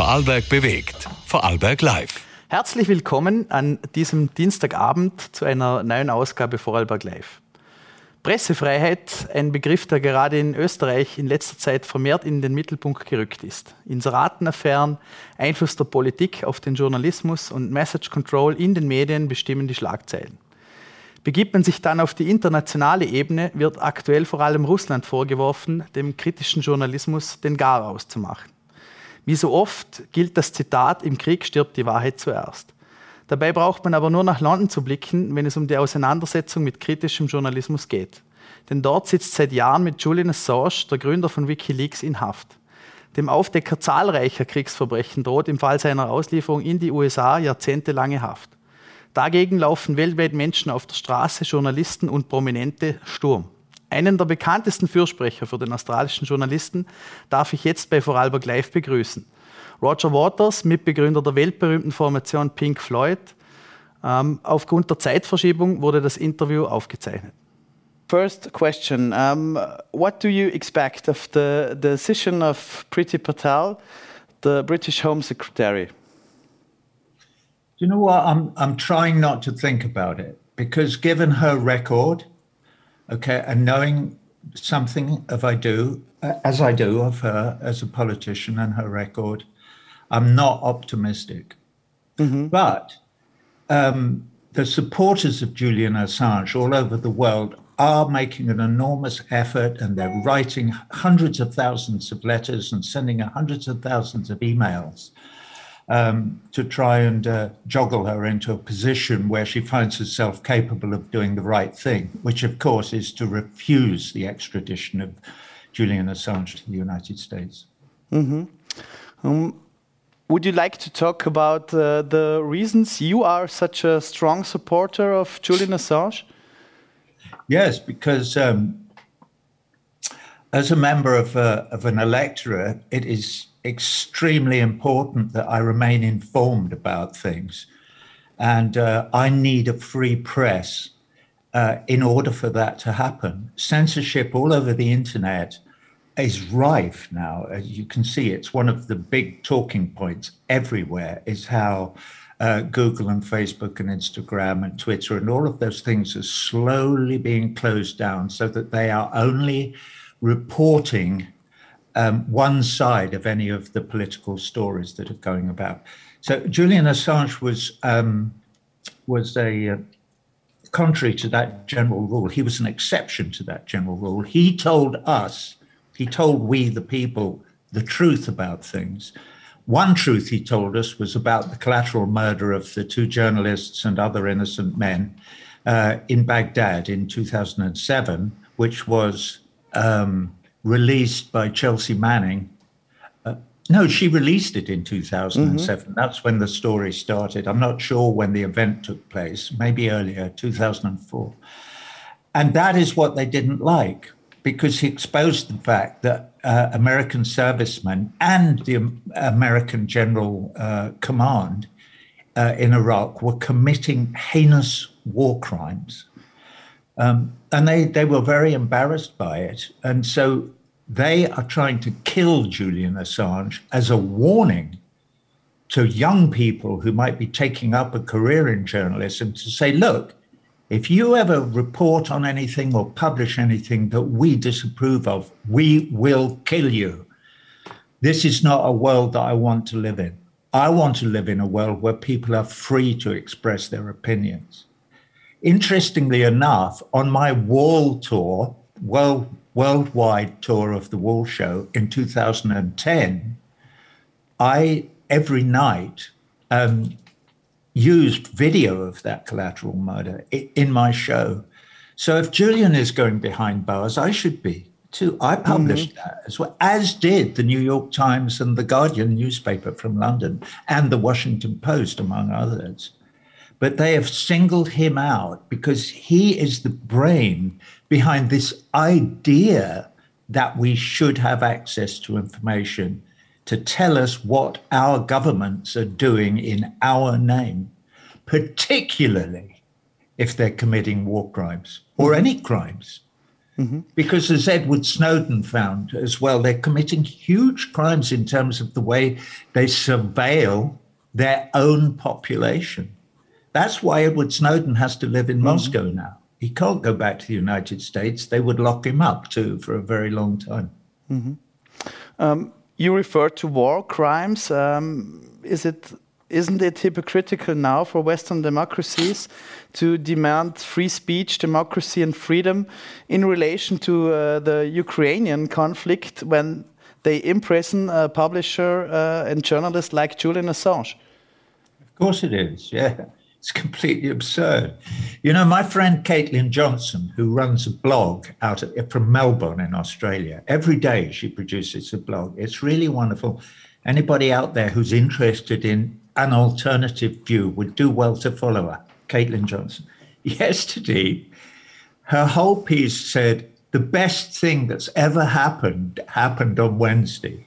Vorarlberg bewegt. Vorarlberg Live. Herzlich willkommen an diesem Dienstagabend zu einer neuen Ausgabe Vorarlberg Live. Pressefreiheit, ein Begriff, der gerade in Österreich in letzter Zeit vermehrt in den Mittelpunkt gerückt ist. Inseratenaffären, Einfluss der Politik auf den Journalismus und Message Control in den Medien bestimmen die Schlagzeilen. Begibt man sich dann auf die internationale Ebene, wird aktuell vor allem Russland vorgeworfen, dem kritischen Journalismus den Garaus zu machen. Wie so oft gilt das Zitat, im Krieg stirbt die Wahrheit zuerst. Dabei braucht man aber nur nach London zu blicken, wenn es um die Auseinandersetzung mit kritischem Journalismus geht. Denn dort sitzt seit Jahren mit Julian Assange, der Gründer von Wikileaks, in Haft. Dem Aufdecker zahlreicher Kriegsverbrechen droht im Fall seiner Auslieferung in die USA jahrzehntelange Haft. Dagegen laufen weltweit Menschen auf der Straße, Journalisten und Prominente Sturm. Einen der bekanntesten Fürsprecher für den australischen Journalisten darf ich jetzt bei Vorarlberg Live begrüßen. Roger Waters, Mitbegründer der weltberühmten Formation Pink Floyd. Ähm, aufgrund der Zeitverschiebung wurde das Interview aufgezeichnet. First question, um, what do you expect of the decision of Priti Patel, the British Home Secretary? you know what? I'm I'm trying not to think about it because given her record, okay, and knowing something of I do, as I do of her as a politician and her record, I'm not optimistic. Mm-hmm. But um, the supporters of Julian Assange all over the world are making an enormous effort and they're writing hundreds of thousands of letters and sending hundreds of thousands of emails um, to try and uh, joggle her into a position where she finds herself capable of doing the right thing, which, of course, is to refuse the extradition of Julian Assange to the United States. Mm-hmm. Um, would you like to talk about uh, the reasons you are such a strong supporter of Julian Assange? Yes, because um, as a member of, uh, of an electorate, it is extremely important that I remain informed about things. And uh, I need a free press uh, in order for that to happen. Censorship all over the internet is rife now. As you can see, it's one of the big talking points everywhere is how uh, Google and Facebook and Instagram and Twitter and all of those things are slowly being closed down so that they are only reporting um, one side of any of the political stories that are going about. So Julian Assange was um, was a uh, contrary to that general rule. He was an exception to that general rule. He told us, he told we the people, the truth about things. One truth he told us was about the collateral murder of the two journalists and other innocent men uh, in Baghdad in 2007, which was um, released by Chelsea Manning. Uh, no, she released it in 2007. Mm-hmm. That's when the story started. I'm not sure when the event took place, maybe earlier, 2004. And that is what they didn't like because he exposed the fact that uh, American servicemen and the American General uh, Command uh, in Iraq were committing heinous war crimes um, and they, they were very embarrassed by it. And so they are trying to kill Julian Assange as a warning to young people who might be taking up a career in journalism to say, look, if you ever report on anything or publish anything that we disapprove of, we will kill you. This is not a world that I want to live in. I want to live in a world where people are free to express their opinions. Interestingly enough, on my wall tour, world, worldwide tour of the wall show in 2010, I every night um, used video of that collateral murder in my show. So if Julian is going behind bars, I should be too. I published mm-hmm. that as well, as did the New York Times and the Guardian newspaper from London and the Washington Post, among others but they have singled him out because he is the brain behind this idea that we should have access to information to tell us what our governments are doing in our name, particularly if they're committing war crimes or mm-hmm. any crimes. Mm-hmm. Because as Edward Snowden found as well, they're committing huge crimes in terms of the way they surveil their own population. That's why Edward Snowden has to live in mm-hmm. Moscow now. He can't go back to the United States. They would lock him up too for a very long time. Mm-hmm. Um, you refer to war crimes. Um, is it isn't it hypocritical now for Western democracies to demand free speech, democracy, and freedom in relation to uh, the Ukrainian conflict when they imprison a publisher uh, and journalist like Julian Assange? Of course it is, yeah. It's completely absurd. You know, my friend Caitlin Johnstone, who runs a blog out of, from Melbourne in Australia, every day she produces a blog. It's really wonderful. Anybody out there who's interested in an alternative view would do well to follow her, Caitlin Johnstone. Yesterday, her whole piece said the best thing that's ever happened happened on Wednesday.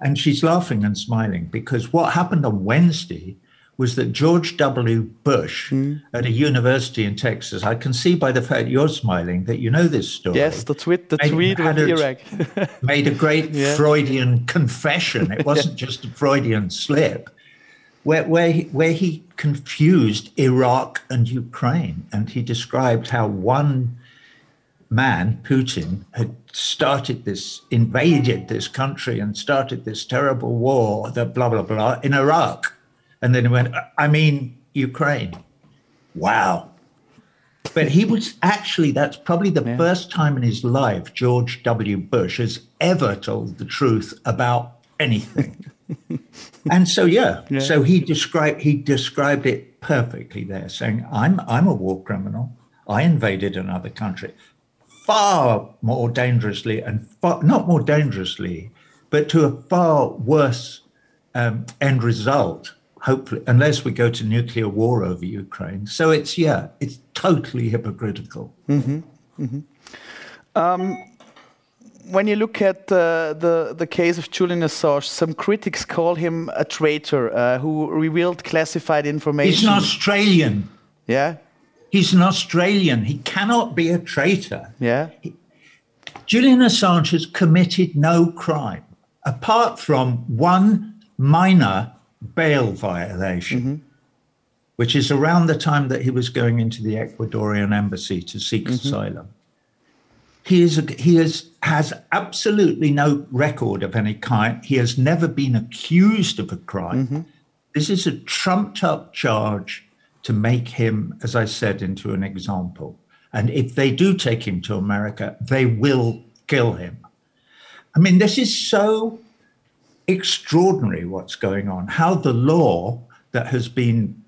And she's laughing and smiling because what happened on Wednesday was that George W. Bush mm. at a university in Texas, I can see by the fact you're smiling that you know this story. Yes, the tweet, the made, tweet with Iraq. made a great yeah. Freudian confession. It wasn't yeah. just a Freudian slip, where, where, he, where he confused Iraq and Ukraine. And he described how one man, Putin, had started this, invaded this country and started this terrible war, the blah, blah, blah, in Iraq and then he went, I mean, Ukraine. Wow. But he was actually, that's probably the yeah. first time in his life George W. Bush has ever told the truth about anything. and so yeah, yeah, so he described he described it perfectly there, saying, I'm I'm a war criminal. I invaded another country far more dangerously and far, not more dangerously, but to a far worse um, end result hopefully, unless we go to nuclear war over Ukraine. So it's, yeah, it's totally hypocritical. Mm -hmm. Mm -hmm. Um, when you look at uh, the, the case of Julian Assange, some critics call him a traitor uh, who revealed classified information. He's an Australian. Yeah. He's an Australian. He cannot be a traitor. Yeah. He, Julian Assange has committed no crime apart from one minor bail violation, mm-hmm. which is around the time that he was going into the Ecuadorian embassy to seek mm-hmm. asylum. He is a, he is, has absolutely no record of any kind. He has never been accused of a crime. Mm-hmm. This is a trumped up charge to make him, as I said, into an example. And if they do take him to America, they will kill him. I mean, this is so extraordinary what's going on, how the law that has been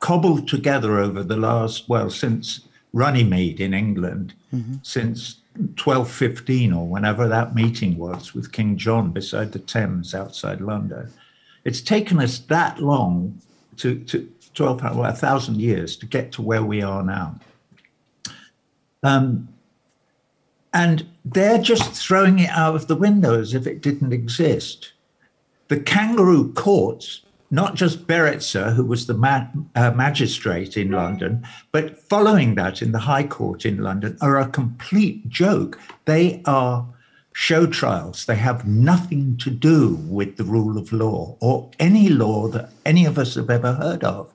cobbled together over the last, well, since Runnymede in England, mm-hmm. since 1215 or whenever that meeting was with King John beside the Thames outside London. It's taken us that long to, to 12, well, a thousand years to get to where we are now. Um, and they're just throwing it out of the window as if it didn't exist the kangaroo courts, not just Baraitser, who was the ma- uh, magistrate in London, but following that in the High Court in London, are a complete joke. They are show trials. They have nothing to do with the rule of law or any law that any of us have ever heard of.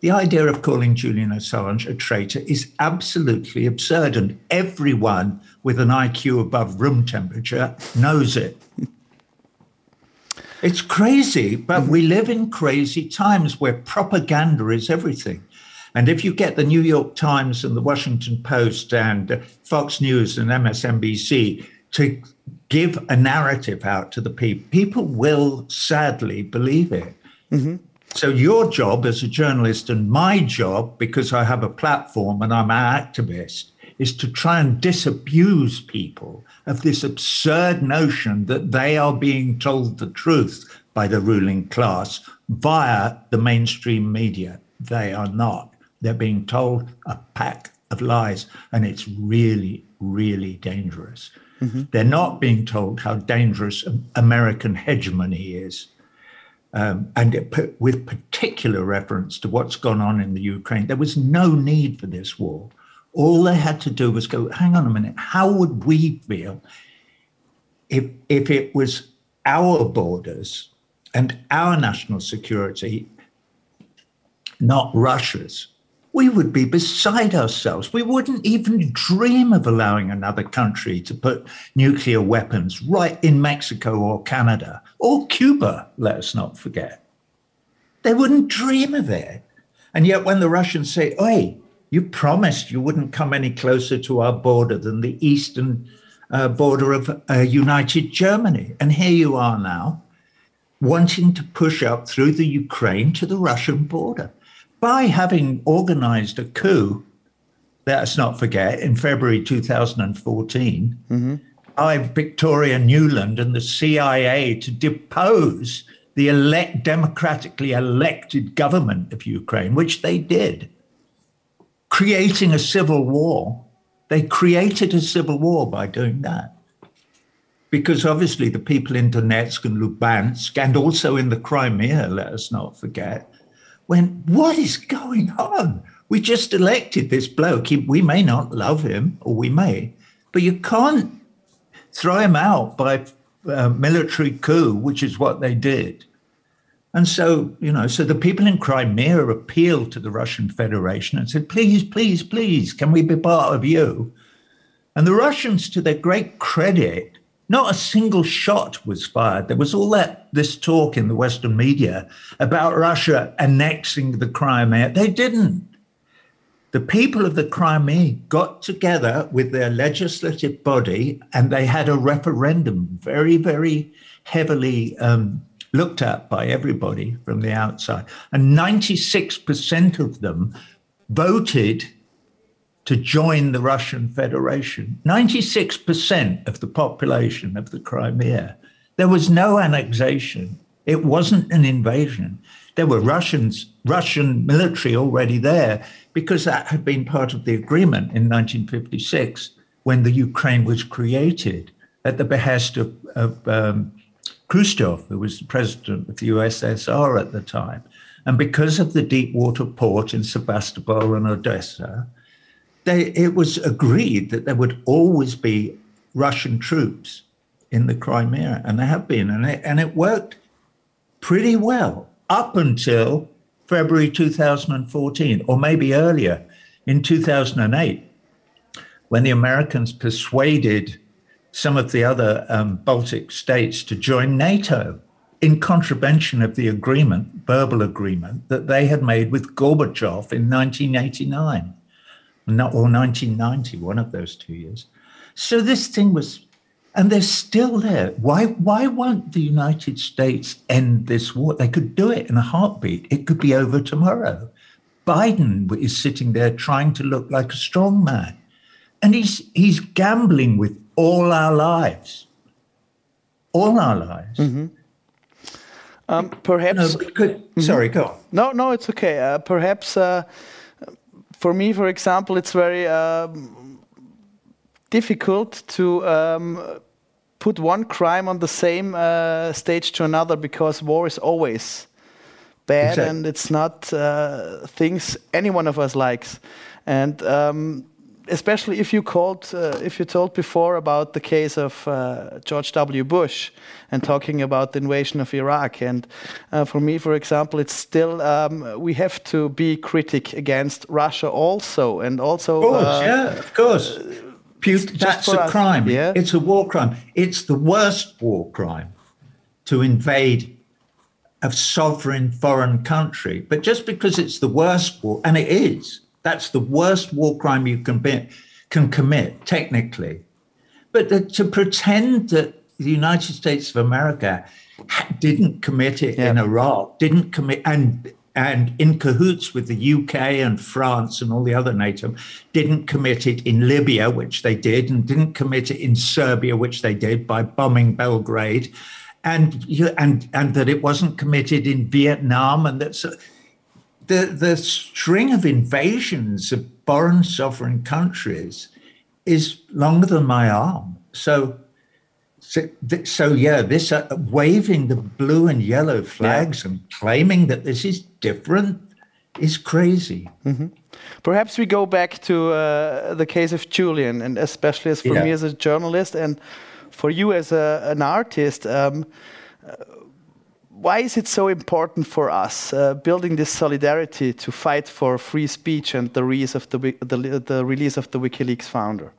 The idea of calling Julian Assange a traitor is absolutely absurd, and everyone with an IQ above room temperature knows it. It's crazy, but we live in crazy times where propaganda is everything. And if you get the New York Times and the Washington Post and Fox News and MSNBC to give a narrative out to the people, people will sadly believe it. Mm-hmm. So, your job as a journalist and my job, because I have a platform and I'm an activist, is to try and disabuse people of this absurd notion that they are being told the truth by the ruling class via the mainstream media. They are not. They're being told a pack of lies, and it's really, really dangerous. Mm-hmm. They're not being told how dangerous American hegemony is. Um, and it, with particular reference to what's gone on in the Ukraine, there was no need for this war All they had to do was go, hang on a minute, how would we feel if, if it was our borders and our national security, not Russia's? We would be beside ourselves. We wouldn't even dream of allowing another country to put nuclear weapons right in Mexico or Canada or Cuba, let us not forget. They wouldn't dream of it. And yet, when the Russians say, Oi, you promised you wouldn't come any closer to our border than the eastern uh, border of uh, United Germany. And here you are now, wanting to push up through the Ukraine to the Russian border. By having organized a coup, let us not forget, in February 2014, mm-hmm. by Victoria Nuland and the CIA to depose the elect, democratically elected government of Ukraine, which they did, creating a civil war. They created a civil war by doing that. Because obviously, the people in Donetsk and Lubansk, and also in the Crimea, let us not forget, went, What is going on? We just elected this bloke. we may not love him, or we may, but you can't throw him out by uh, military coup, which is what they did. And so, you know, so the people in Crimea appealed to the Russian Federation and said, please, please, please, can we be part of you? And the Russians, to their great credit, not a single shot was fired. There was all that this talk in the Western media about Russia annexing the Crimea. They didn't. The people of the Crimea got together with their legislative body and they had a referendum, very, very heavily um, looked at by everybody from the outside. And 96% of them voted to join the Russian Federation. 96% of the population of the Crimea. There was no annexation. It wasn't an invasion. There were Russians, Russian military already there because that had been part of the agreement in 1956 when the Ukraine was created at the behest of, of um, Khrushchev, who was the president of the USSR at the time. And because of the deep water port in Sebastopol and Odessa, they, it was agreed that there would always be Russian troops in the Crimea, and there have been, and it, and it worked pretty well up until February 2014, or maybe earlier in 2008, when the Americans persuaded some of the other um, Baltic states to join NATO in contravention of the agreement, verbal agreement, that they had made with Gorbachev in 1989 or 1990, one of those two years. So this thing was, and they're still there. Why, why won't the United States end this war? They could do it in a heartbeat. It could be over tomorrow. Biden is sitting there trying to look like a strong man. And he's, he's gambling with all our lives. All our lives. Mm-hmm. Um, perhaps. No, could, mm-hmm. Sorry, go on. No, no, it's okay. Uh, perhaps uh, for me, for example, it's very um, difficult to um, put one crime on the same uh, stage to another because war is always bad exactly. and it's not uh, things any one of us likes. And um, especially if you called, uh, if you told before about the case of uh, George W. Bush and talking about the invasion of Iraq, and uh, for me, for example, it's still um, we have to be critic against Russia also, and also. Of course, uh, yeah, of course. that's a us, crime. Yeah? It's a war crime. It's the worst war crime to invade a sovereign foreign country. But just because it's the worst war, and it is, that's the worst war crime you can, be, can commit, technically. But the, to pretend that the United States of America didn't commit it yeah. in Iraq, didn't commit, and and in cahoots with the UK and France and all the other NATO, didn't commit it in Libya, which they did, and didn't commit it in Serbia, which they did by bombing Belgrade, and and and that it wasn't committed in Vietnam, and that so the, the string of invasions of foreign sovereign countries is longer than my arm. So, so, so yeah, this uh, waving the blue and yellow flags yeah. and claiming that this is different is crazy. Mm-hmm. Perhaps we go back to uh, the case of Julian, and especially as for yeah. me as a journalist and for you as a, an artist. Um, uh, why is it so important for us uh, building this solidarity to fight for free speech and the release of the, the, the release of the WikiLeaks founder?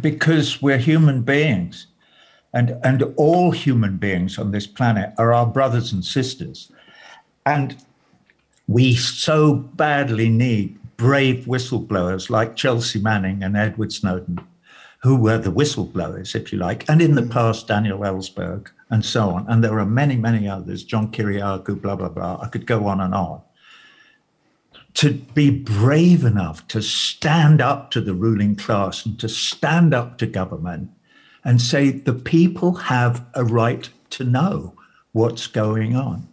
Because we're human beings, and and all human beings on this planet are our brothers and sisters, and we so badly need brave whistleblowers like Chelsea Manning and Edward Snowden, who were the whistleblowers, if you like, and in the mm. past, Daniel Ellsberg and so on. And there are many, many others, John Kiriakou, blah, blah, blah. I could go on and on. To be brave enough to stand up to the ruling class and to stand up to government and say the people have a right to know what's going on.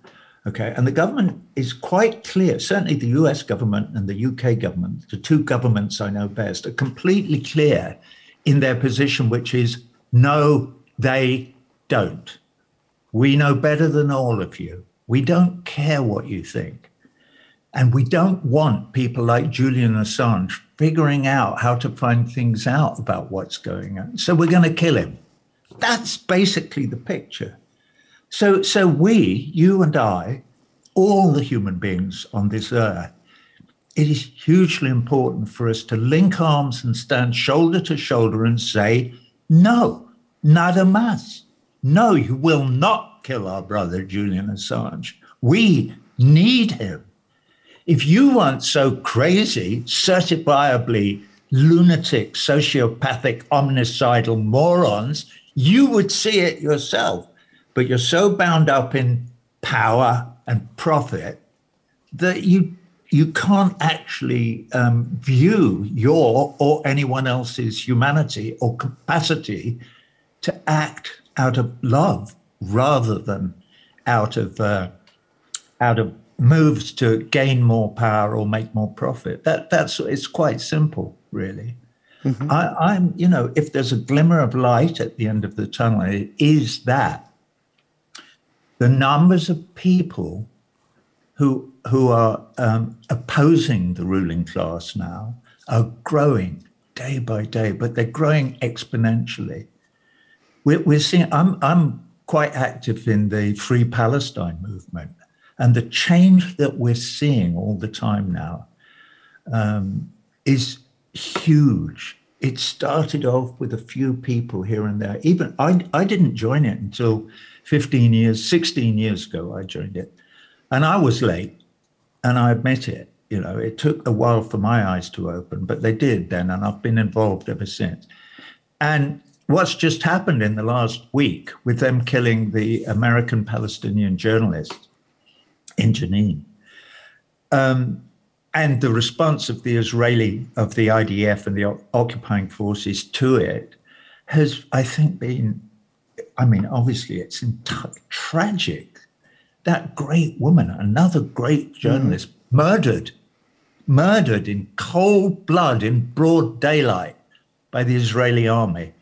Okay, and the government is quite clear, certainly the US government and the UK government, the two governments I know best, are completely clear in their position, which is no, they don't. We know better than all of you. We don't care what you think. And we don't want people like Julian Assange figuring out how to find things out about what's going on. So we're going to kill him. That's basically the picture. So, so we, you and I, all the human beings on this earth, it is hugely important for us to link arms and stand shoulder to shoulder and say, no, nada más. No, you will not kill our brother Julian Assange. We need him. If you weren't so crazy, certifiably lunatic, sociopathic, omnicidal morons, you would see it yourself but you're so bound up in power and profit that you you can't actually um, view your or anyone else's humanity or capacity to act out of love rather than out of uh, out of moves to gain more power or make more profit. That that's it's quite simple, really. Mm-hmm. I, am you know, if there's a glimmer of light at the end of the tunnel, it is that the numbers of people who who are um, opposing the ruling class now are growing day by day, but they're growing exponentially. We're, we're seeing. I'm I'm quite active in the Free Palestine movement, and the change that we're seeing all the time now um, is huge. It started off with a few people here and there. Even I, I didn't join it until 15 years, 16 years ago, I joined it. And I was late, and I admit it. You know, it took a while for my eyes to open, but they did then, and I've been involved ever since. And what's just happened in the last week with them killing the American Palestinian journalist in Jenin, um, and the response of the Israeli, of the IDF and the occupying forces to it has, I think, been I mean, obviously, it's tragic. That great woman, another great journalist, mm. murdered, murdered in cold blood in broad daylight by the Israeli army.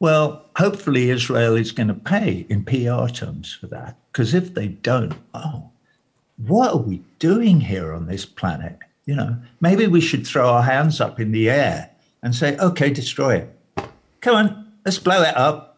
Well, hopefully, Israel is going to pay in PR terms for that. Because if they don't, oh, what are we doing here on this planet? You know, maybe we should throw our hands up in the air and say, okay, destroy it. Come on, let's blow it up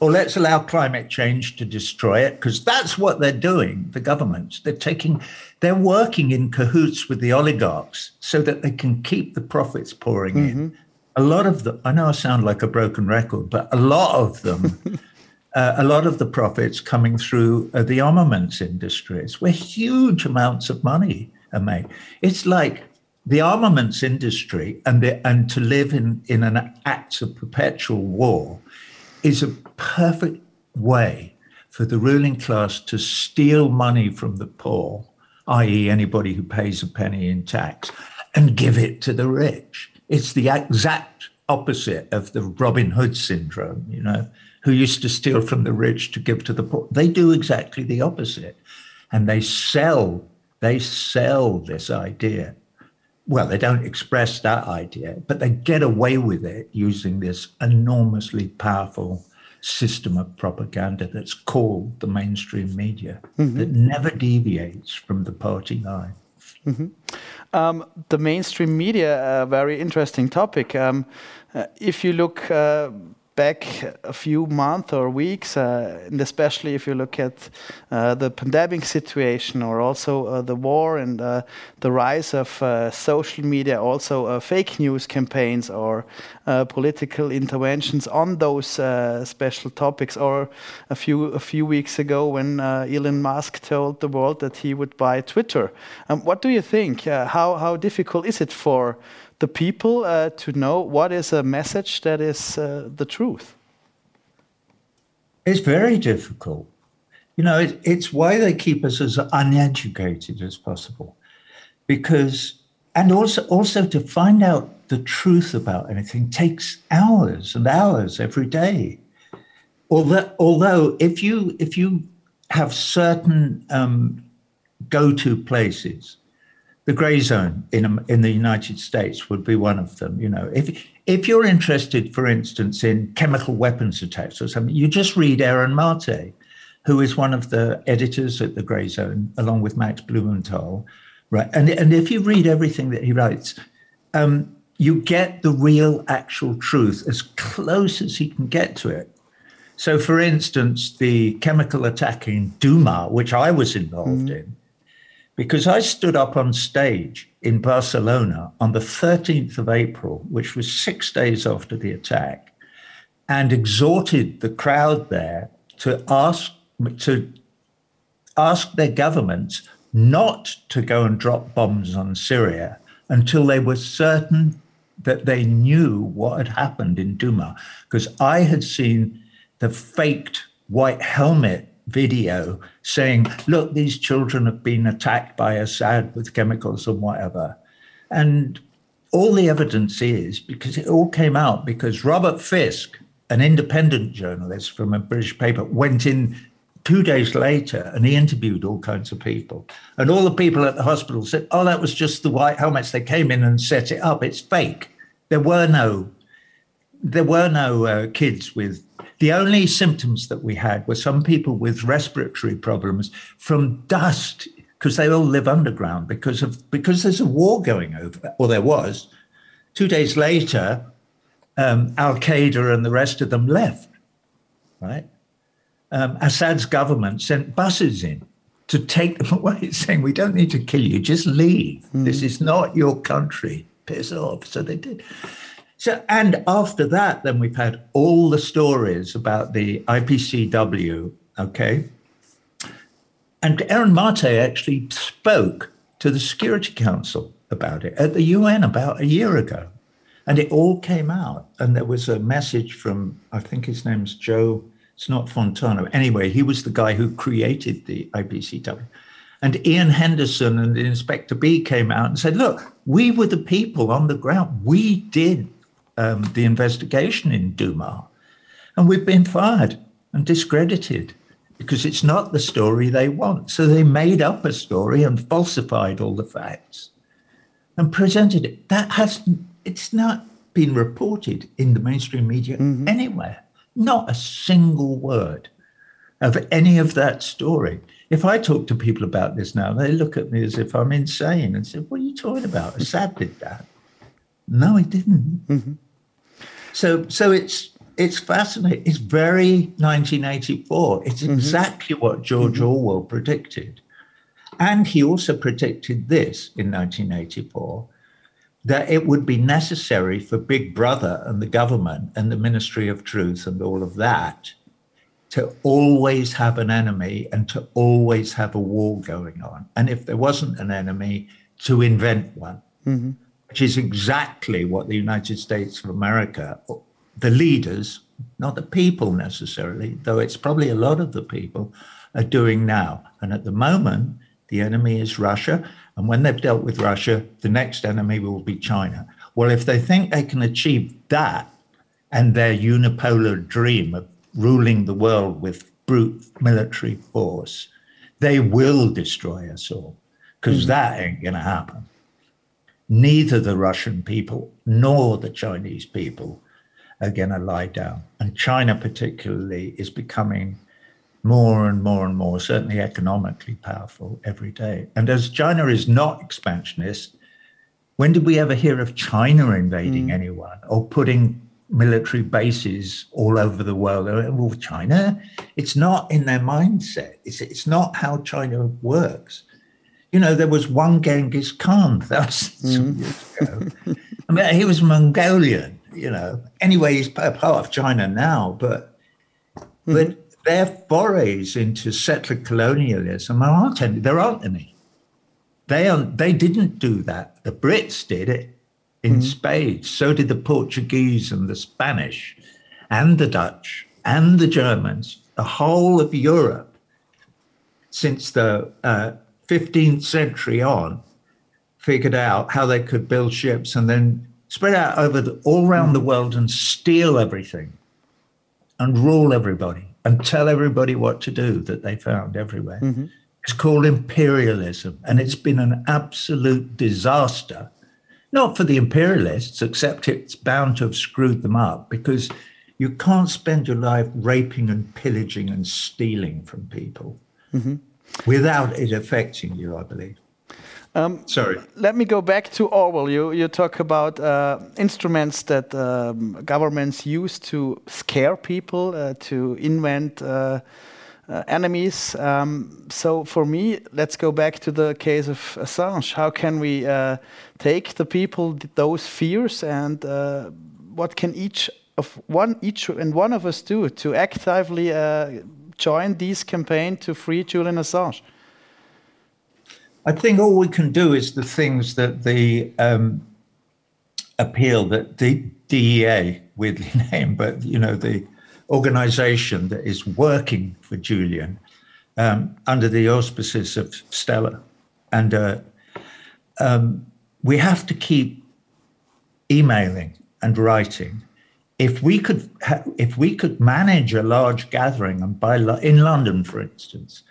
or let's allow climate change to destroy it because that's what they're doing the governments they're taking they're working in cahoots with the oligarchs so that they can keep the profits pouring mm-hmm. in a lot of them i know i sound like a broken record but a lot of them uh, a lot of the profits coming through uh, the armaments industries where huge amounts of money are made it's like the armaments industry and the, and to live in in an act of perpetual war is a perfect way for the ruling class to steal money from the poor, i.e., anybody who pays a penny in tax, and give it to the rich. It's the exact opposite of the Robin Hood syndrome, you know, who used to steal from the rich to give to the poor. They do exactly the opposite. And they sell, they sell this idea well, they don't express that idea, but they get away with it using this enormously powerful system of propaganda that's called the mainstream media mm-hmm. that never deviates from the party line. Mm-hmm. Um, the mainstream media, a very interesting topic. Um, uh, if you look uh, back a few months or weeks, uh, and especially if you look at uh, the pandemic situation or also uh, the war and uh, the rise of uh, social media, also uh, fake news campaigns or political interventions on those special topics. Or a few a few weeks ago, when Elon Musk told the world that he would buy Twitter. Um, what do you think? how how difficult is it for the people uh, to know what is a message that is uh, the truth? It's very difficult. You know, it, it's why they keep us as uneducated as possible, because and also also to find out the truth about anything takes hours and hours every day. Although, although if you if you have certain um, go-to places the gray zone in in the United States would be one of them. You know, if if you're interested, for instance, in chemical weapons attacks or something, you just read Aaron Mate, who is one of the editors at the Gray Zone, along with Max Blumenthal, right? And and if you read everything that he writes, um, you get the real, actual truth as close as he can get to it. So, for instance, the chemical attack in Duma, which I was involved mm. in because I stood up on stage in Barcelona on the 13th of April, which was six days after the attack, and exhorted the crowd there to ask to ask their governments not to go and drop bombs on Syria until they were certain that they knew what had happened in Duma. Because I had seen the faked white helmet video saying, look, these children have been attacked by Assad with chemicals and whatever. And all the evidence is because it all came out because Robert Fisk, an independent journalist from a British paper, went in two days later and he interviewed all kinds of people. And all the people at the hospital said, oh, that was just the white helmets. They came in and set it up. It's fake. There were no there were no uh, kids with the only symptoms that we had were some people with respiratory problems from dust because they all live underground because of because there's a war going over, or there was. Two days later, um, Al Qaeda and the rest of them left. Right, um, Assad's government sent buses in to take them away, saying, "We don't need to kill you; just leave. Mm. This is not your country. Piss off." So they did. So, and after that, then we've had all the stories about the OPCW, okay? And Aaron Mate actually spoke to the Security Council about it at the UN about a year ago. And it all came out. And there was a message from, I think his name's Joe, it's not Fontana. Anyway, he was the guy who created the OPCW. And Ian Henderson and Inspector B came out and said, look, we were the people on the ground. We did um, the investigation in Duma. And we've been fired and discredited because it's not the story they want. So they made up a story and falsified all the facts and presented it. That has it's not been reported in the mainstream media mm-hmm. anywhere. Not a single word of any of that story. If I talk to people about this now, they look at me as if I'm insane and say, What are you talking about? Assad did that. No, he didn't. Mm-hmm. So so it's it's fascinating. It's very 1984. It's mm-hmm. exactly what George mm-hmm. Orwell predicted. And he also predicted this in 1984 that it would be necessary for Big Brother and the government and the Ministry of Truth and all of that to always have an enemy and to always have a war going on. And if there wasn't an enemy, to invent one. Mm-hmm which is exactly what the United States of America, the leaders, not the people necessarily, though it's probably a lot of the people, are doing now. And at the moment, the enemy is Russia. And when they've dealt with Russia, the next enemy will be China. Well, if they think they can achieve that and their unipolar dream of ruling the world with brute military force, they will destroy us all because mm-hmm. that ain't going to happen neither the Russian people nor the Chinese people are going to lie down. And China, particularly, is becoming more and more and more, certainly economically powerful every day. And as China is not expansionist, When did we ever hear of China invading mm. anyone or putting military bases all over the world? Well, China, it's not in their mindset. It's, it's not how China works. You know, there was one Genghis Khan thousands mm. years ago. I mean, he was Mongolian, you know. Anyway, he's part of China now, but mm-hmm. but their forays into settler colonialism aren't any, there aren't any. They aren't, they didn't do that. The Brits did it in mm-hmm. spades. So did the Portuguese and the Spanish and the Dutch and the Germans. The whole of Europe since the uh, 15th century on figured out how they could build ships and then spread out over the, all around the world and steal everything and rule everybody and tell everybody what to do that they found everywhere. Mm-hmm. It's called imperialism, and it's been an absolute disaster. Not for the imperialists, except it's bound to have screwed them up because you can't spend your life raping and pillaging and stealing from people mm-hmm. Without it affecting you, I believe. Um, Sorry. Let me go back to Orwell. You you talk about uh, instruments that um, governments use to scare people, uh, to invent uh, uh enemies. Um, so for me, let's go back to the case of Assange. How can we uh, take the people those fears, and uh, what can each of one each and one of us do to actively join this campaign to free Julian Assange? I think all we can do is the things that the um, appeal that the DEA, weirdly named, but you know the organization that is working for Julian um, under the auspices of Stella, and uh, um, we have to keep emailing and writing. If we could, ha- if we could manage a large gathering, and by lo- in London, for instance,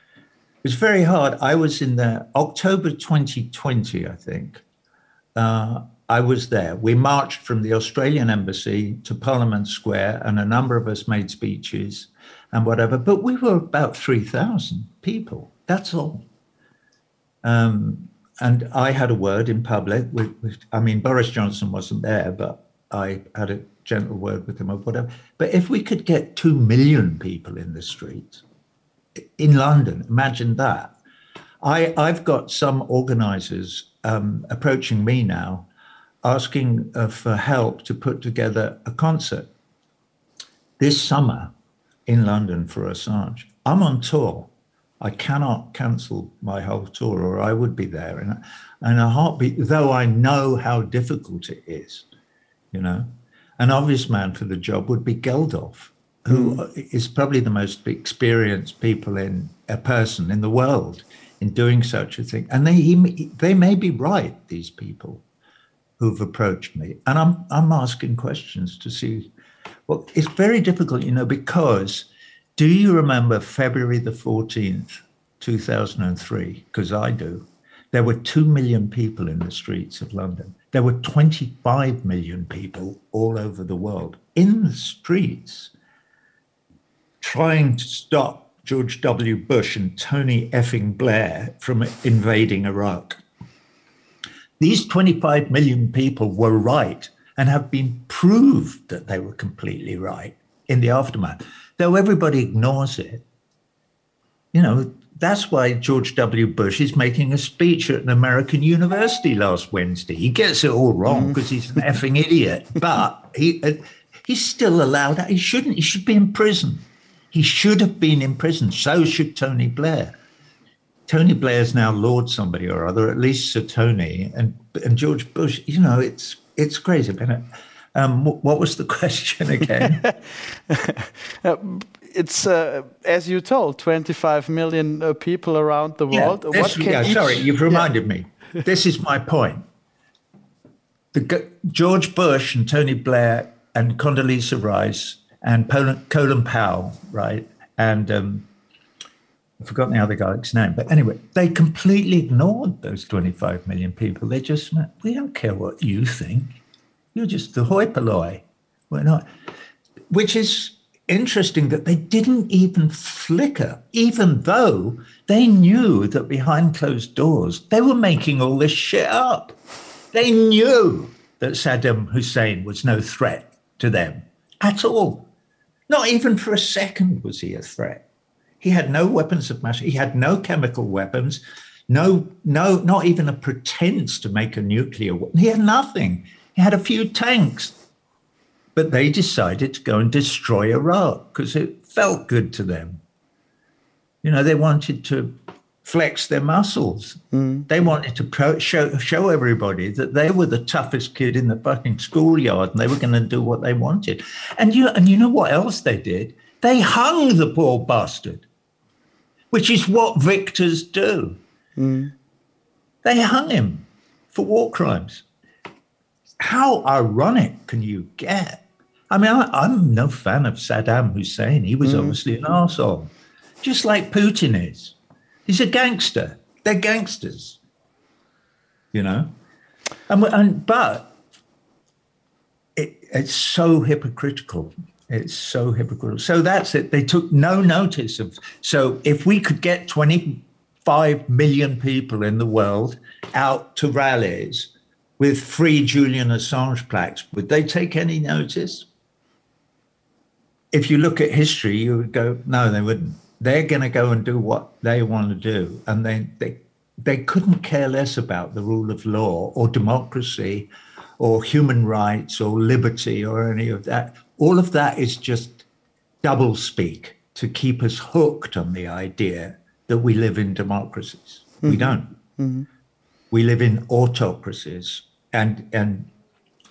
it was very hard. I was in the October 2020, I think. Uh, I was there. We marched from the Australian embassy to Parliament Square, and a number of us made speeches and whatever. But we were about 3,000 people. That's all. Um, and I had a word in public. With, with, I mean, Boris Johnson wasn't there, but I had a gentle word with him or whatever. But if we could get 2 million people in the street in London. Imagine that. I, I've got some organizers um, approaching me now asking uh, for help to put together a concert this summer in London for Assange. I'm on tour. I cannot cancel my whole tour, or I would be there in a, in a heartbeat, though I know how difficult it is. You know, an obvious man for the job would be Geldof who mm. is probably the most experienced people in a person in the world in doing such a thing. And they he, they may be right, these people who've approached me. And I'm I'm asking questions to see. Well, it's very difficult, you know, because do you remember February the 14th, 2003? Because I do. There were 2 million people in the streets of London. There were 25 million people all over the world in the streets trying to stop George W. Bush and Tony effing Blair from invading Iraq. These 25 million people were right and have been proved that they were completely right in the aftermath, though everybody ignores it. You know, that's why George W. Bush is making a speech at an American university last Wednesday. He gets it all wrong because mm. he's an effing idiot, but he uh, he's still allowed. He shouldn't. He should be in prison. He should have been in prison. So should Tony Blair. Tony Blair's now Lord somebody or other, at least Sir Tony, and and George Bush. You know, it's it's crazy. Um, what was the question again? uh, it's uh, as you told, 25 million uh, people around the world. Yeah, this, yeah each... sorry, you've reminded yeah. me. This is my point. The, George Bush and Tony Blair and Condoleezza Rice and Colin Powell, right? And um, I've forgotten the other guy's name, but anyway, they completely ignored those 25 million people. They just, we don't care what you think. You're just the hoi polloi. We're not, which is interesting that they didn't even flicker, even though they knew that behind closed doors, they were making all this shit up. They knew that Saddam Hussein was no threat to them at all. Not even for a second was he a threat. He had no weapons of mass. He had no chemical weapons, no, no, not even a pretense to make a nuclear weapon. He had nothing. He had a few tanks. But they decided to go and destroy Iraq because it felt good to them. You know, they wanted to flex their muscles. Mm. They wanted to pro- show show everybody that they were the toughest kid in the fucking schoolyard, and they were going to do what they wanted. And you and you know what else they did? They hung the poor bastard, which is what victors do. Mm. They hung him for war crimes. How ironic can you get? I mean, I, am no fan of Saddam Hussein. He was mm. obviously an asshole, just like Putin is. He's a gangster. They're gangsters, you know. And, and but it, it's so hypocritical. It's so hypocritical. So that's it. They took no notice of. So if we could get 25 million people in the world out to rallies with free Julian Assange plaques, would they take any notice? If you look at history, you would go, no, they wouldn't they're going to go and do what they want to do, and they they they couldn't care less about the rule of law or democracy or human rights or liberty or any of that. All of that is just double speak to keep us hooked on the idea that we live in democracies. Mm-hmm. We don't. Mm-hmm. We live in autocracies, and and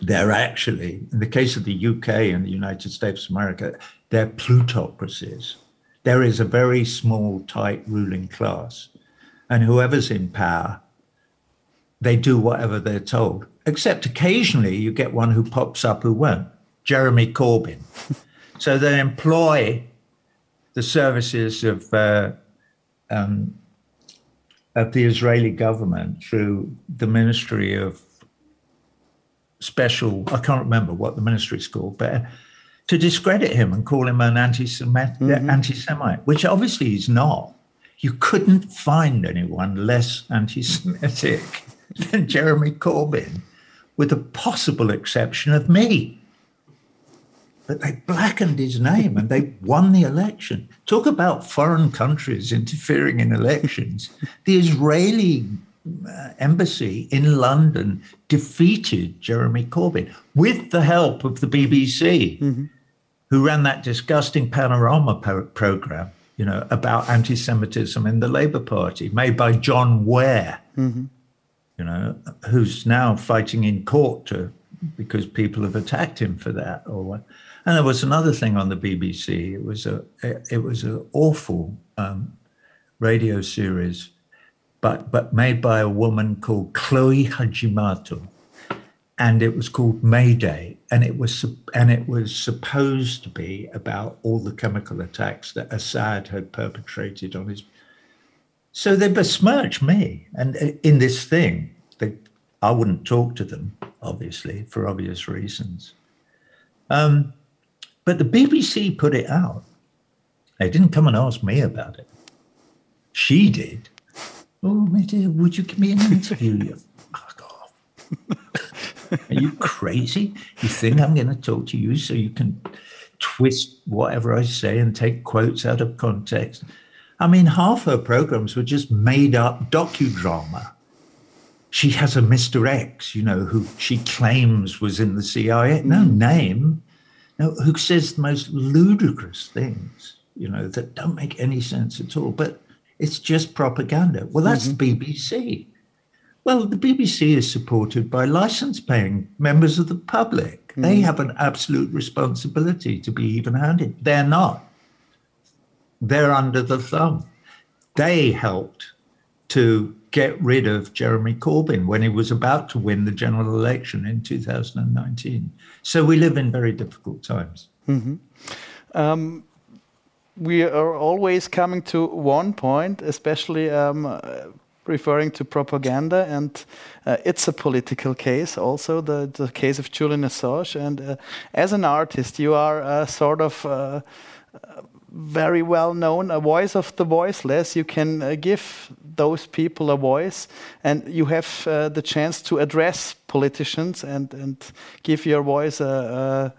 they're actually, in the case of the UK and the United States of America, they're plutocracies there is a very small, tight ruling class. And whoever's in power, they do whatever they're told. Except occasionally you get one who pops up who won't. Jeremy Corbyn. so they employ the services of uh, um, of the Israeli government through the Ministry of Special. I can't remember what the ministry is called, but to discredit him and call him an anti-Semite, mm-hmm. anti-Semite, which obviously he's not. You couldn't find anyone less anti-Semitic than Jeremy Corbyn, with the possible exception of me. But they blackened his name and they won the election. Talk about foreign countries interfering in elections. the Israeli uh, embassy in London defeated Jeremy Corbyn with the help of the BBC. Mm-hmm who ran that disgusting panorama pro- program, you know, about anti-Semitism in the Labour Party, made by John Ware, mm-hmm. you know, who's now fighting in court to, because people have attacked him for that. Or what. and there was another thing on the BBC. It was a it was an awful um, radio series, but but made by a woman called Chloe Hadjimatheou, and it was called Mayday, and it was and it was supposed to be about all the chemical attacks that Assad had perpetrated on his. So they besmirch me, and uh, in this thing, they, I wouldn't talk to them, obviously, for obvious reasons. Um, but the BBC put it out. They didn't come and ask me about it. She did. Oh, my dear, would you give me an interview? you fuck off. Are you crazy? You think I'm going to talk to you so you can twist whatever I say and take quotes out of context? I mean, half her programs were just made up docudrama. She has a Mr. X, you know, who she claims was in the CIA. No mm. name. No, who says the most ludicrous things, you know, that don't make any sense at all. But it's just propaganda. Well, that's mm-hmm. the BBC. Well, the BBC is supported by license paying members of the public. Mm. They have an absolute responsibility to be even handed. They're not. They're under the thumb. They helped to get rid of Jeremy Corbyn when he was about to win the general election in 2019. So we live in very difficult times. Mm-hmm. Um, we are always coming to one point, especially um, referring to propaganda, and uh, it's a political case also, the, the case of Julian Assange. And uh, as an artist, you are a sort of uh, very well known, a voice of the voiceless. You can uh, give those people a voice, and you have uh, the chance to address politicians and, and give your voice a,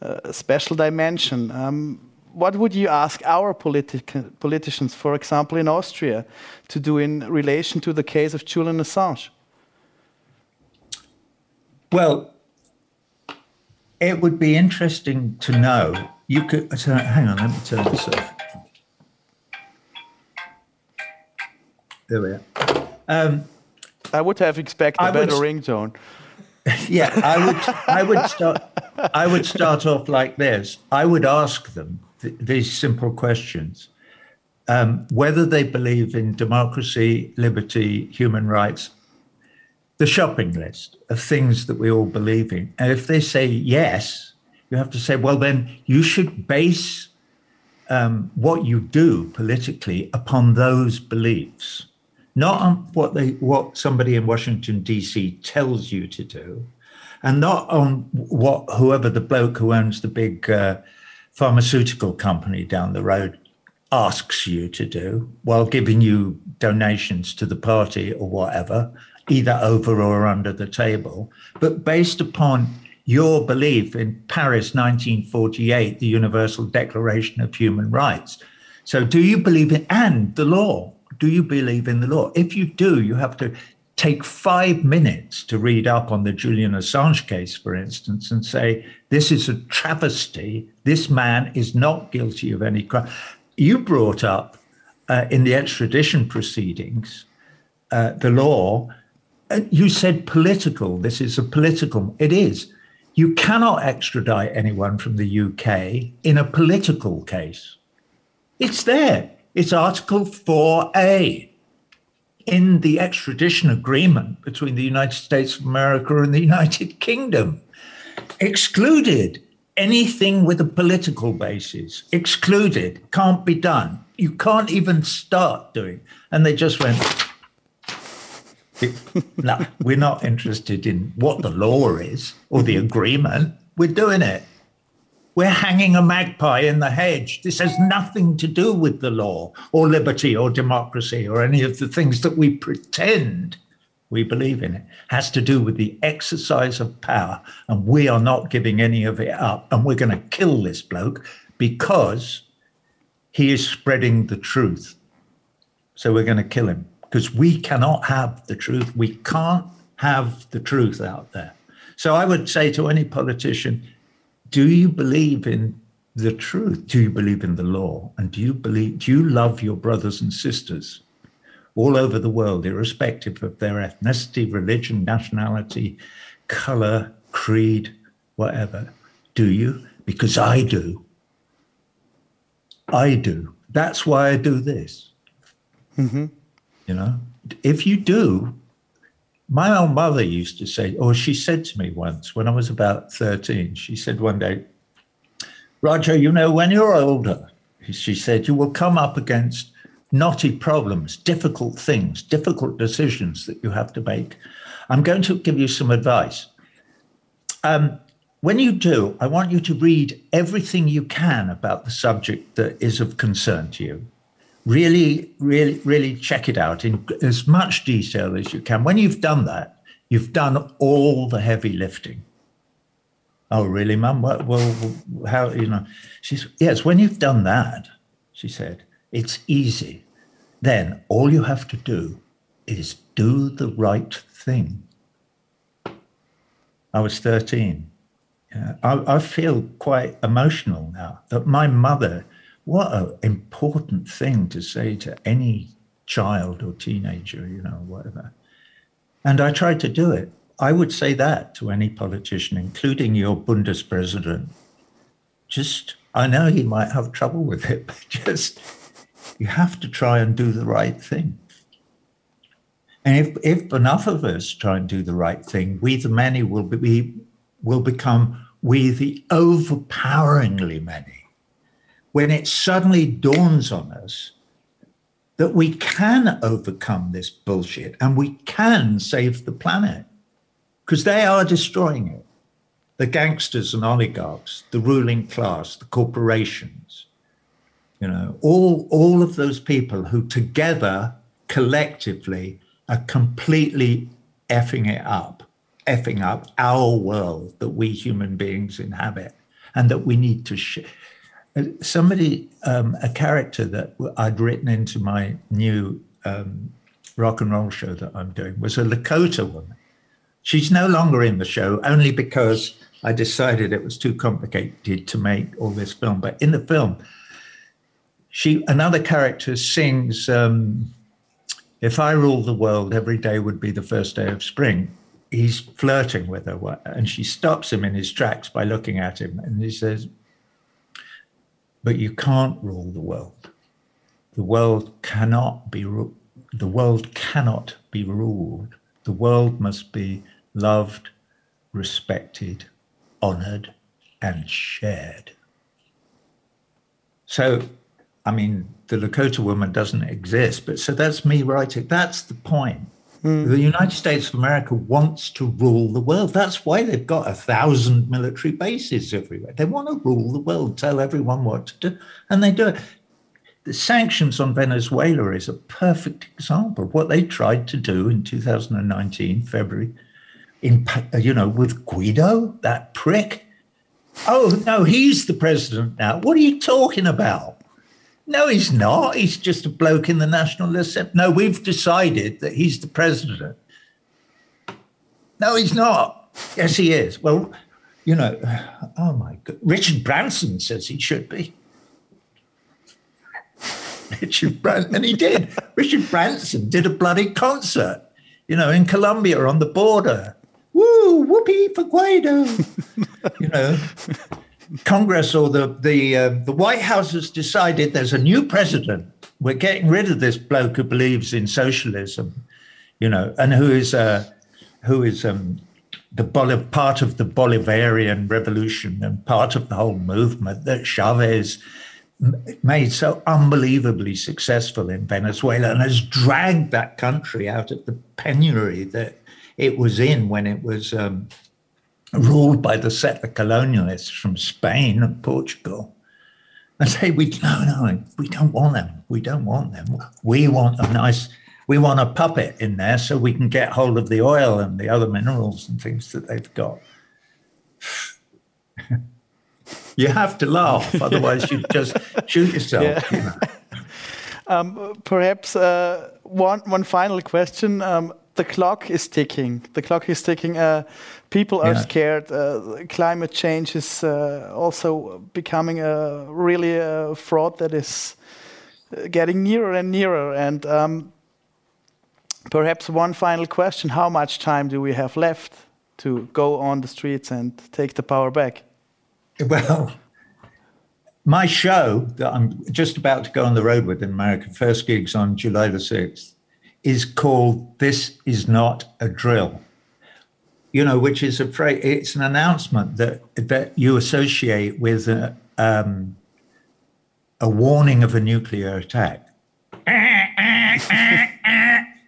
a, a special dimension. Um, what would you ask our politi politicians, for example, in Austria, to do in relation to the case of Julian Assange? Well, it would be interesting to know. You could so hang on. Let me turn this off. There we are. Um, I would have expected a better ringtone. Yeah, I would. I would start. I would start off like this. I would ask them th- these simple questions: um, whether they believe in democracy, liberty, human rights, the shopping list of things that we all believe in. And if they say yes, you have to say, well, then you should base um, what you do politically upon those beliefs, not on what they what somebody in Washington D.C. tells you to do, and not on what whoever the bloke who owns the big uh, pharmaceutical company down the road asks you to do while giving you donations to the party or whatever either over or under the table, but based upon your belief in Paris 1948, the Universal Declaration of Human Rights. So, do you believe in, and the law? Do you believe in the law? If you do, you have to take five minutes to read up on the Julian Assange case, for instance, and say, this is a travesty. This man is not guilty of any crime. You brought up uh, in the extradition proceedings uh, the law And you said political. This is a political. It is. You cannot extradite anyone from the UK in a political case. It's there. It's Article 4A in the extradition agreement between the United States of America and the United Kingdom. Excluded anything with a political basis. Excluded. Can't be done. You can't even start doing. And they just went, no, we're not interested in what the law is or the agreement. We're doing it. We're hanging a magpie in the hedge. This has nothing to do with the law or liberty or democracy or any of the things that we pretend we believe in. It has to do with the exercise of power. And we are not giving any of it up. And we're going to kill this bloke because he is spreading the truth. So we're going to kill him because we cannot have the truth. We can't have the truth out there. So I would say to any politician, do you believe in the truth? Do you believe in the law? And do you believe, do you love your brothers and sisters all over the world, irrespective of their ethnicity, religion, nationality, color, creed, whatever? Do you? Because I do. I do. That's why I do this. Mm-hmm. You know, if you do, my own mother used to say, or she said to me once when I was about 13, she said one day, Roger, you know, when you're older, she said, you will come up against knotty problems, difficult things, difficult decisions that you have to make. I'm going to give you some advice. Um, when you do, I want you to read everything you can about the subject that is of concern to you really, really, really check it out in as much detail as you can. When you've done that, you've done all the heavy lifting. Oh, really, mum? Well, well, how, you know, she's, yes, when you've done that, she said, it's easy. Then all you have to do is do the right thing. I was 13. Yeah, I, I feel quite emotional now that my mother what an important thing to say to any child or teenager, you know, whatever. And I tried to do it. I would say that to any politician, including your Bundespräsident. Just, I know he might have trouble with it, but just, you have to try and do the right thing. And if, if enough of us try and do the right thing, we the many will be will become we the overpoweringly many when it suddenly dawns on us that we can overcome this bullshit and we can save the planet because they are destroying it. The gangsters and oligarchs, the ruling class, the corporations, you know, all, all of those people who together collectively are completely effing it up, effing up our world that we human beings inhabit and that we need to share. Somebody, um, a character that I'd written into my new um, rock and roll show that I'm doing was a Lakota woman. She's no longer in the show only because I decided it was too complicated to make all this film. But in the film, she another character sings um, if I ruled the world, every day would be the first day of spring. He's flirting with her, and she stops him in his tracks by looking at him. And he says, But you can't rule the world. The world cannot be the world cannot be ruled. The world must be loved, respected, honored, and shared. So I mean, the Lakota woman doesn't exist, but so that's me writing. That's the point. Mm. The United States of America wants to rule the world. That's why they've got a thousand military bases everywhere. They want to rule the world, tell everyone what to do, and they do it. The sanctions on Venezuela is a perfect example of what they tried to do in 2019, February, in you know, with Guaido, that prick. Oh no, he's the president now. What are you talking about? No, he's not. He's just a bloke in the National Assembly. No, we've decided that he's the president. No, he's not. Yes, he is. Well, you know, oh my God. Richard Branson says he should be. Richard Branson, and he did. Richard Branson did a bloody concert, you know, in Colombia on the border. Woo, whoopee for Guaido. you know, Congress or the the uh, the White House has decided there's a new president. We're getting rid of this bloke who believes in socialism, you know, and who is uh, who is um, the Boliv- part of the Bolivarian revolution and part of the whole movement that Chavez made so unbelievably successful in Venezuela and has dragged that country out of the penury that it was in when it was um, ruled by the settler colonialists from Spain and Portugal and say, we, no, no, we don't want them. We don't want them. We want a nice, we want a puppet in there so we can get hold of the oil and the other minerals and things that they've got. you have to laugh, otherwise you just shoot yourself. Yeah. You know. um, perhaps uh, one, one final question. Um, the clock is ticking. The clock is ticking. Uh, people are yeah. scared. Uh, climate change is uh, also becoming a really a fraud that is uh, getting nearer and nearer. And um, perhaps one final question: How much time do we have left to go on the streets and take the power back? Well. My show that I'm just about to go on the road with in America, first gigs on July the 6th, is called This Is Not a Drill. You know, which is a phrase, it's an announcement that, that you associate with a, um, a warning of a nuclear attack.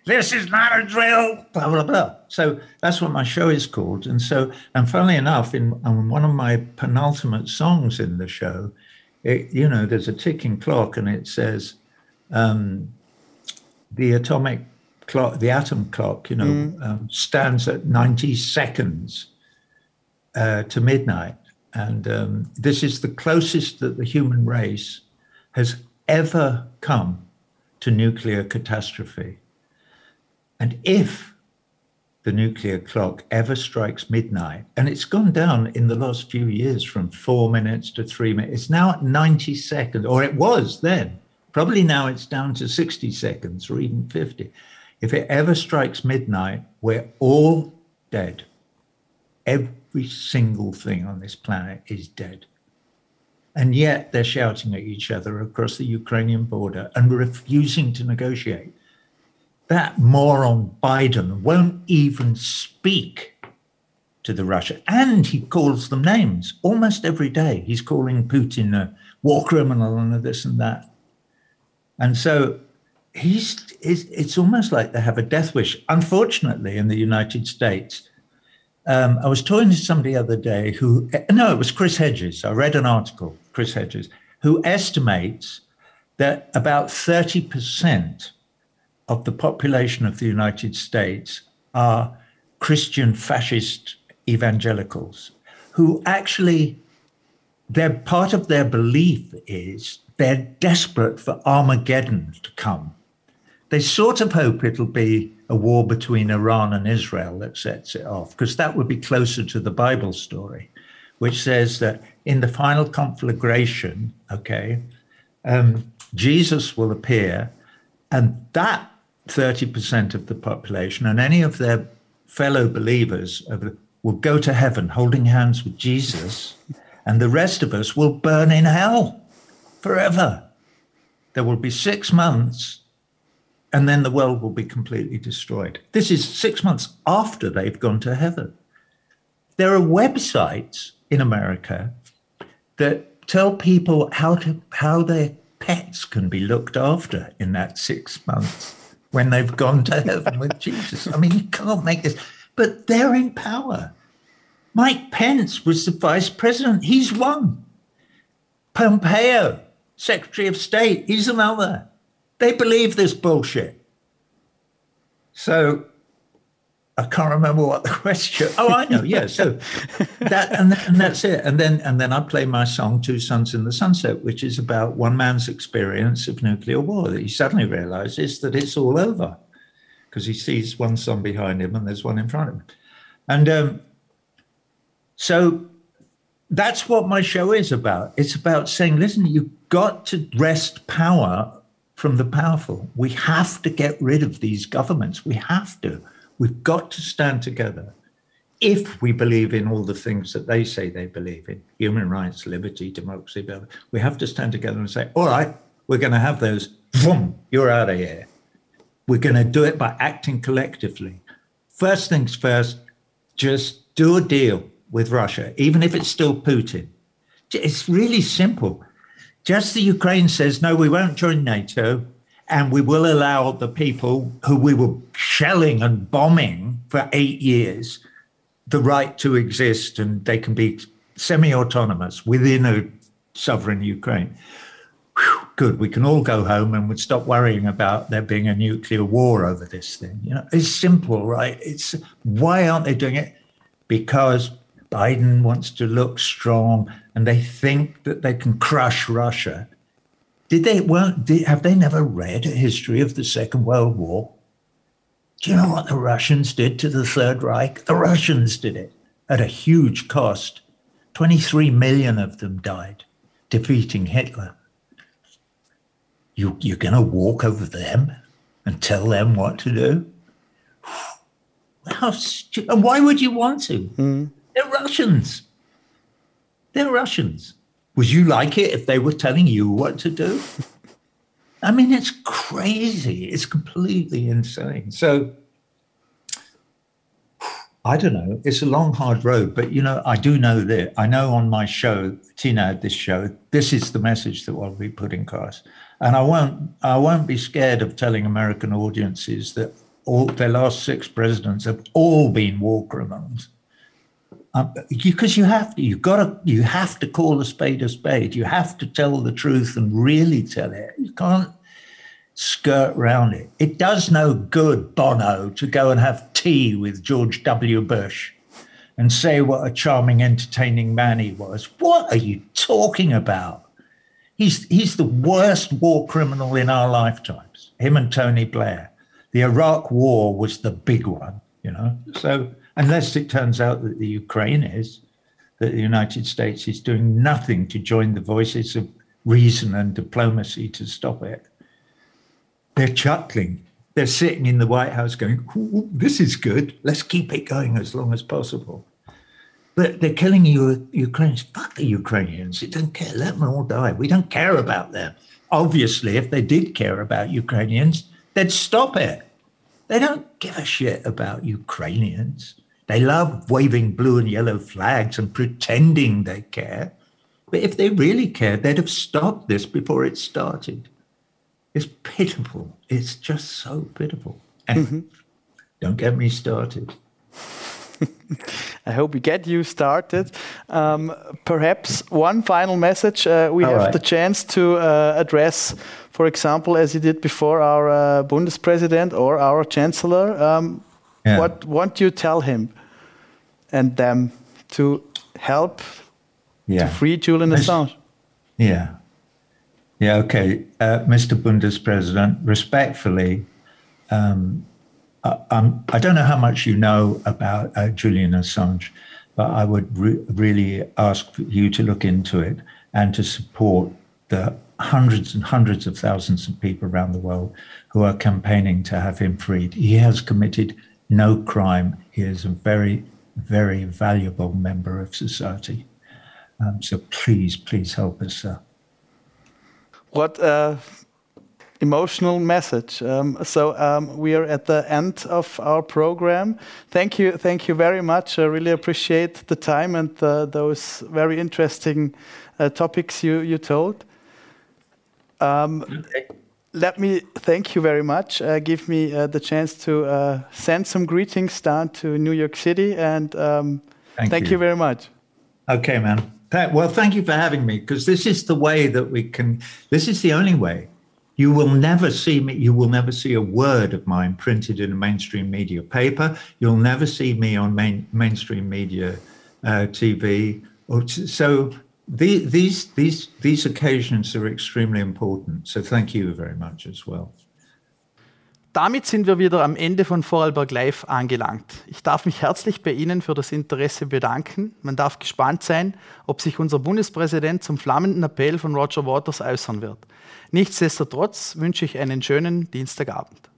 this is not a drill, blah, blah, blah. So that's what my show is called. And so, and funnily enough, in, in one of my penultimate songs in the show, it, you know, there's a ticking clock and it says, um, the atomic clock, the atom clock, you know, mm. um, stands at 90 seconds uh, to midnight. And um, this is the closest that the human race has ever come to nuclear catastrophe. And if the nuclear clock ever strikes midnight, and it's gone down in the last few years from four minutes to three minutes, it's now at 90 seconds, or it was then. Probably now it's down to 60 seconds or even 50. If it ever strikes midnight, we're all dead. Every single thing on this planet is dead. And yet they're shouting at each other across the Ukrainian border and refusing to negotiate. That moron Biden won't even speak to the Russia. And he calls them names almost every day. He's calling Putin a war criminal and this and that. And so he's it's, it's almost like they have a death wish. Unfortunately, in the United States, um, I was talking to somebody the other day who no, it was Chris Hedges. I read an article, Chris Hedges, who estimates that about thirty percent of the population of the United States are Christian fascist evangelicals who actually their part of their belief is they're desperate for Armageddon to come. They sort of hope it'll be a war between Iran and Israel that sets it off, because that would be closer to the Bible story, which says that in the final conflagration, okay, um, Jesus will appear, and that 30% of the population and any of their fellow believers will go to heaven holding hands with Jesus, and the rest of us will burn in hell forever. There will be six months, and then the world will be completely destroyed. This is six months after they've gone to heaven. There are websites in America that tell people how to how their pets can be looked after in that six months when they've gone to heaven with Jesus. I mean, you can't make this, but they're in power. Mike Pence was the vice president. He's one. Pompeo, Secretary of State, he's another. They believe this bullshit. So I can't remember what the question. Oh, I know. Yeah. So that and, and that's it. And then and then I play my song "Two Suns in the Sunset," which is about one man's experience of nuclear war. That he suddenly realizes that it's all over because he sees one sun behind him and there's one in front of him. And um, so that's what my show is about. It's about saying, listen, you've got to wrest power from the powerful. We have to get rid of these governments. We have to. We've got to stand together if we believe in all the things that they say they believe in human rights, liberty, democracy, we have to stand together and say, all right, we're going to have those. You're out of here. We're going to do it by acting collectively. First things first, just do a deal with Russia, even if it's still Putin. It's really simple. Just the Ukraine says, no, we won't join NATO and we will allow the people who we were shelling and bombing for eight years the right to exist and they can be semi autonomous within a sovereign Ukraine. Whew, good, we can all go home and we'd stop worrying about there being a nuclear war over this thing. You know, it's simple, right? It's why aren't they doing it? Because Biden wants to look strong and they think that they can crush Russia did they well? Did, have they never read a history of the Second World War? Do you know what the Russians did to the Third Reich? The Russians did it at a huge cost. 23 million of them died defeating Hitler. You, you're going to walk over them and tell them what to do? How stu- and why would you want to? Mm. They're Russians. They're Russians. Would you like it if they were telling you what to do? I mean, it's crazy. It's completely insane. So I don't know. It's a long, hard road, but you know, I do know that. I know on my show, Tina, this show, this is the message that I'll be putting across, and I won't. I won't be scared of telling American audiences that all their last six presidents have all been war criminals because um, you, you have to you've got to you have to call a spade a spade. You have to tell the truth and really tell it. You can't skirt around it. It does no good bono to go and have tea with george w. Bush and say what a charming entertaining man he was. What are you talking about? He's he's the worst war criminal in our lifetimes him and tony blair. The iraq war was the big one you know? So unless it turns out that the Ukraine is, that the United States is doing nothing to join the voices of reason and diplomacy to stop it. They're chuckling. They're sitting in the White House going, This is good. Let's keep it going as long as possible. But they're killing you, Ukrainians. Fuck the Ukrainians. They don't care. Let them all die. We don't care about them. Obviously, if they did care about Ukrainians, they'd stop it. They don't give a shit about Ukrainians. They love waving blue and yellow flags and pretending they care. But if they really cared, they'd have stopped this before it started. It's pitiful. It's just so pitiful. And mm-hmm. don't get me started. I hope we get you started. Um, perhaps one final message. Uh, we All have right. the chance to uh, address, for example, as you did before, our uh, Bundespräsident or our Chancellor. Um, yeah. What want you tell him and them to help yeah. to free Julian Assange? Yeah. Yeah, okay. Uh, Mr. Bundespräsident, respectfully, um, I, I, don't know how much you know about uh, Julian Assange, but I would re- really ask you to look into it and to support the hundreds and hundreds of thousands of people around the world who are campaigning to have him freed. He has committed no crime. He is a very, very valuable member of society. Um, so please, please help us, sir. What a emotional message. Um, so um, we are at the end of our program. Thank you, thank you very much. I really appreciate the time and those very interesting uh, topics you you told. Um, okay. Let me thank you very much. Uh, give me uh, the chance to uh, send some greetings down to New York City, and um, thank, thank you. you very much. Okay, man. Well, thank you for having me because this is the way that we can, this is the only way. You will never see me, you will never see a word of mine printed in a mainstream media paper. You'll never see me on main, mainstream media uh, TV. So the, these, these, these occasions are extremely important. So thank you very much as well. Damit sind wir wieder am Ende von Vorarlberg Live angelangt. Ich darf mich herzlich bei Ihnen für das Interesse bedanken. Man darf gespannt sein, ob sich unser Bundespräsident zum flammenden Appell von Roger Waters äußern wird. Nichtsdestotrotz wünsche ich einen schönen Dienstagabend.